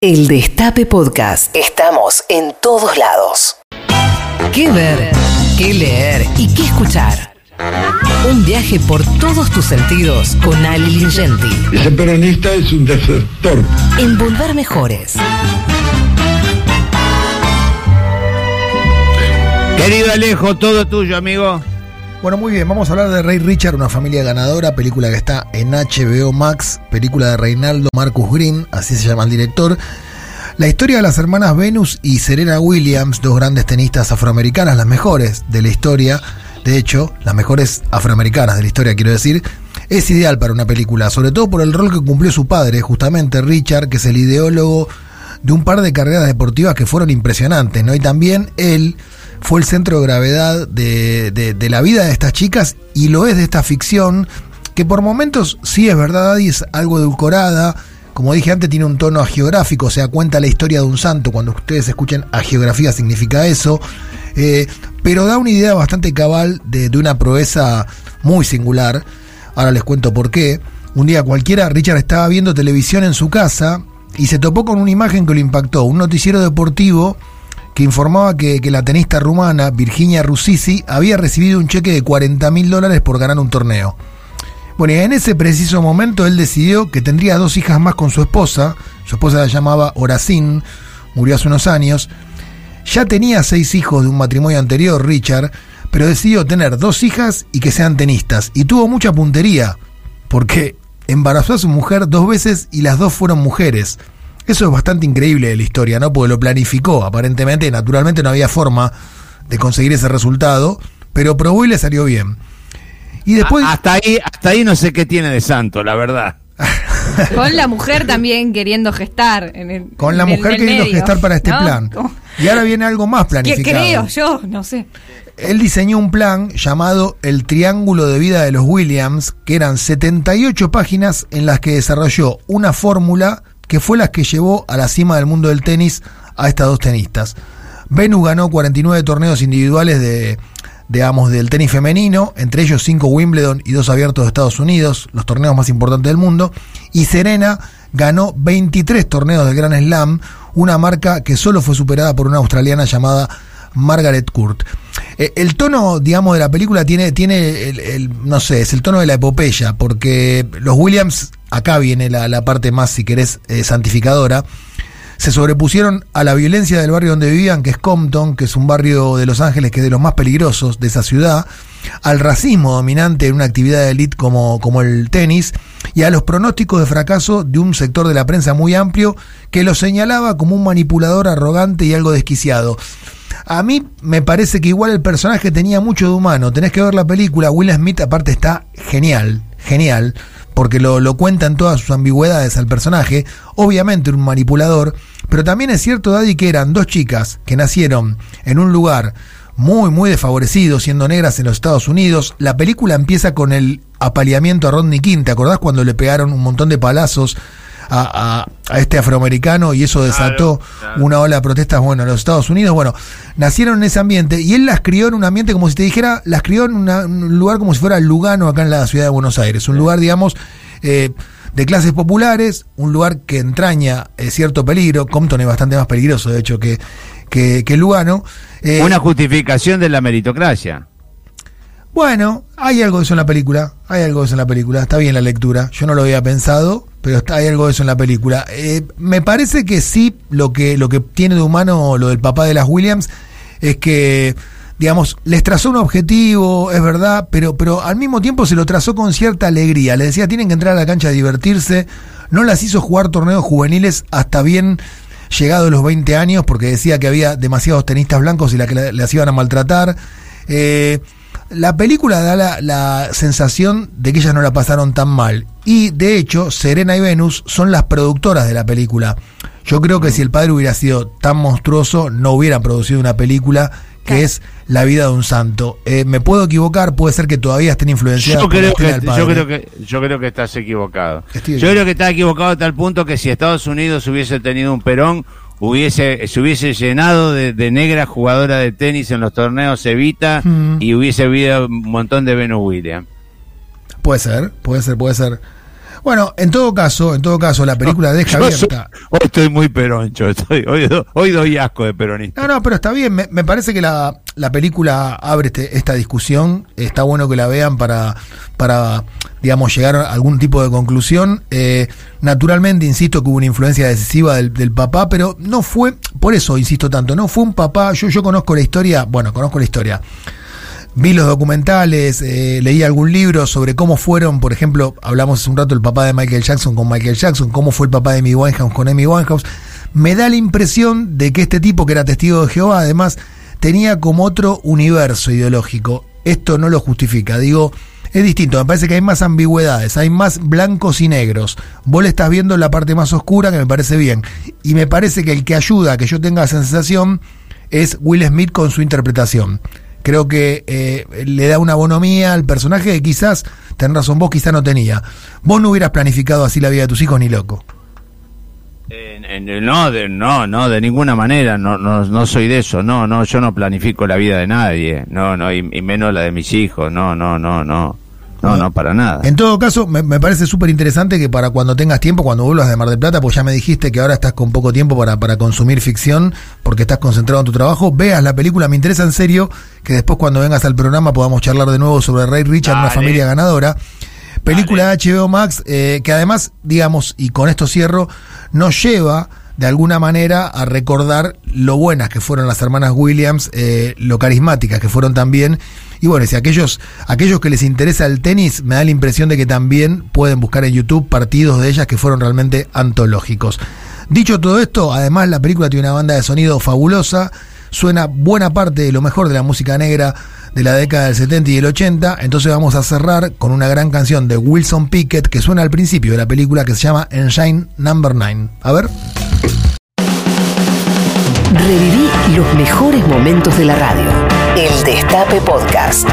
El Destape Podcast. Estamos en todos lados. ¿Qué ver? ¿Qué leer? ¿Y qué escuchar? Un viaje por todos tus sentidos con Ali Lingenti. Ese peronista es un desertor. En Volver Mejores. Querido Alejo, todo tuyo, amigo. Bueno, muy bien, vamos a hablar de Rey Richard, una familia ganadora, película que está en HBO Max, película de Reinaldo Marcus Green, así se llama el director. La historia de las hermanas Venus y Serena Williams, dos grandes tenistas afroamericanas, las mejores de la historia, de hecho, las mejores afroamericanas de la historia, quiero decir, es ideal para una película, sobre todo por el rol que cumplió su padre, justamente Richard, que es el ideólogo de un par de carreras deportivas que fueron impresionantes, ¿no? Y también él fue el centro de gravedad de, de, la vida de estas chicas y lo es de esta ficción, que por momentos sí es verdad y es algo edulcorada. Como dije antes, tiene un tono agiográfico, o sea, cuenta la historia de un santo. Cuando ustedes escuchen agiografía significa eso. Eh, pero da una idea bastante cabal de, de una proeza muy singular. Ahora les cuento por qué. Un día cualquiera, Richard estaba viendo televisión en su casa y se topó con una imagen que lo impactó. Un noticiero deportivo que informaba que, la tenista rumana Virginia Rusisi había recibido un cheque de 40 mil dólares por ganar un torneo. Bueno, en ese preciso momento él decidió que tendría dos hijas más con su esposa. Su esposa la llamaba Horacín, murió hace unos años. Ya tenía seis hijos de un matrimonio anterior, Richard, pero decidió tener dos hijas y que sean tenistas. Y tuvo mucha puntería, porque embarazó a su mujer dos veces y las dos fueron mujeres. Eso es bastante increíble de la historia, ¿no? Porque lo planificó, aparentemente, naturalmente no había forma de conseguir ese resultado, pero probó y le salió bien. Y después... hasta ahí, hasta ahí no sé qué tiene de santo, la verdad. Con la mujer también queriendo gestar. En el, Con la mujer queriendo gestar para este plan. Y ahora viene algo más planificado. ¿Qué creo yo? No sé. Él diseñó un plan llamado El Triángulo de Vida de los Williams, que eran 78 páginas en las que desarrolló una fórmula que fue la que llevó a la cima del mundo del tenis a estas dos tenistas. Venus ganó 49 torneos individuales de, del tenis femenino, entre ellos 5 Wimbledon y 2 abiertos de Estados Unidos, los torneos más importantes del mundo, y Serena ganó 23 torneos del Grand Slam, una marca que solo fue superada por una australiana llamada Margaret Court. Eh, el tono, digamos, de la película tiene, tiene el, no sé, es el tono de la epopeya, porque los Williams, acá viene la, parte más, si querés, eh, santificadora, se sobrepusieron a la violencia del barrio donde vivían, que es Compton, que es un barrio de Los Ángeles que es de los más peligrosos de esa ciudad, al racismo dominante en una actividad de élite como, como el tenis, y a los pronósticos de fracaso de un sector de la prensa muy amplio que lo señalaba como un manipulador arrogante y algo desquiciado. A mí me parece que igual el personaje tenía mucho de humano. Tenés que ver la película. Will Smith aparte está genial, genial, porque lo, lo cuenta en todas sus ambigüedades al personaje. Obviamente un manipulador, pero también es cierto, Daddy, que eran dos chicas que nacieron en un lugar muy, muy desfavorecido, siendo negras en los Estados Unidos. La película empieza con el apaleamiento a Rodney King. ¿Te acordás cuando le pegaron un montón de palazos a, este afroamericano y eso desató una ola de protestas, bueno, en los Estados Unidos, bueno, nacieron en ese ambiente y él las crió en un ambiente como si te dijera, las crió en un lugar como si fuera Lugano acá en la ciudad de Buenos Aires, un lugar, digamos, eh, de clases populares, un lugar que entraña eh, cierto peligro, Compton es bastante más peligroso, de hecho, que, que, Lugano. Eh, una justificación de la meritocracia. Bueno, hay algo de eso en la película, hay algo de eso en la película, está bien la lectura, yo no lo había pensado, pero está, hay algo de eso en la película. Eh, me parece que sí, lo que, lo que tiene de humano lo del papá de las Williams es que, digamos, les trazó un objetivo, es verdad, pero, pero al mismo tiempo se lo trazó con cierta alegría. Les decía, tienen que entrar a la cancha a divertirse, no las hizo jugar torneos juveniles hasta bien llegado los 20 años, porque decía que había demasiados tenistas blancos y la que las iban a maltratar. Eh, la película da la, la, sensación de que ellas no la pasaron tan mal. Y de hecho, Serena y Venus son las productoras de la película. Yo creo que si el padre hubiera sido tan monstruoso, no hubieran producido una película que es La vida de un santo. Eh, me puedo equivocar, puede ser que todavía estén influenciados yo creo que, yo creo que Yo creo que estás equivocado. yo creo que estás equivocado a tal punto que si Estados Unidos hubiese tenido un Perón, hubiese, se hubiese llenado de, de negras jugadoras de tenis en los torneos Evita mm. y hubiese habido un montón de Venus Williams. Puede ser, puede ser, puede ser. Bueno, en todo caso, en todo caso, la película deja abierta. hoy estoy muy peroncho, estoy, hoy, doy asco de peronista. No, no, pero está bien. Me, parece que la, película abre este, esta discusión. Está bueno que la vean para, para digamos, llegar a algún tipo de conclusión. Eh, naturalmente, insisto que hubo una influencia decisiva del, del, papá, pero no fue, por eso insisto tanto, no fue un papá. Yo, yo conozco la historia, bueno, conozco la historia vi los documentales, eh, leí algún libro sobre cómo fueron, por ejemplo, hablamos hace un rato el papá de Michael Jackson con Michael Jackson, cómo fue el papá de Amy Winehouse con Amy Winehouse. Me da la impresión de que este tipo, que era testigo de Jehová, además, tenía como otro universo ideológico. Esto no lo justifica, digo, es distinto, me parece que hay más ambigüedades, hay más blancos y negros. Vos le estás viendo la parte más oscura que me parece bien. Y me parece que el que ayuda a que yo tenga esa sensación es Will Smith con su interpretación creo que eh, le da una bonomía al personaje que quizás, ten razón, vos quizás no tenía. Vos no hubieras planificado así la vida de tus hijos ni loco. No, de, no, no, de ninguna manera, no, no, no soy de eso, no, no, yo no planifico la vida de nadie, no, no, y menos la de mis hijos, no, no, no, no. No, no, para nada. En todo caso, me, parece súper interesante que para cuando tengas tiempo, cuando vuelvas de Mar del Plata, pues ya me dijiste que ahora estás con poco tiempo para, para consumir ficción, porque estás concentrado en tu trabajo, veas la película, me interesa en serio que después cuando vengas al programa podamos charlar de nuevo sobre Ray Richard, una familia ganadora. Película de HBO Max, eh, que además, digamos, y con esto cierro, nos lleva de alguna manera a recordar lo buenas que fueron las hermanas Williams, eh, lo carismáticas que fueron también. Y bueno, si aquellos, aquellos que les interesa el tenis, me da la impresión de que también pueden buscar en YouTube partidos de ellas que fueron realmente antológicos. Dicho todo esto, además la película tiene una banda de sonido fabulosa, suena buena parte de lo mejor de la música negra de la década del 70 y el 80. Entonces vamos a cerrar con una gran canción de Wilson Pickett que suena al principio de la película que se llama Engine Number 9. A ver. Reviví los mejores momentos de la radio. El Destape Podcast.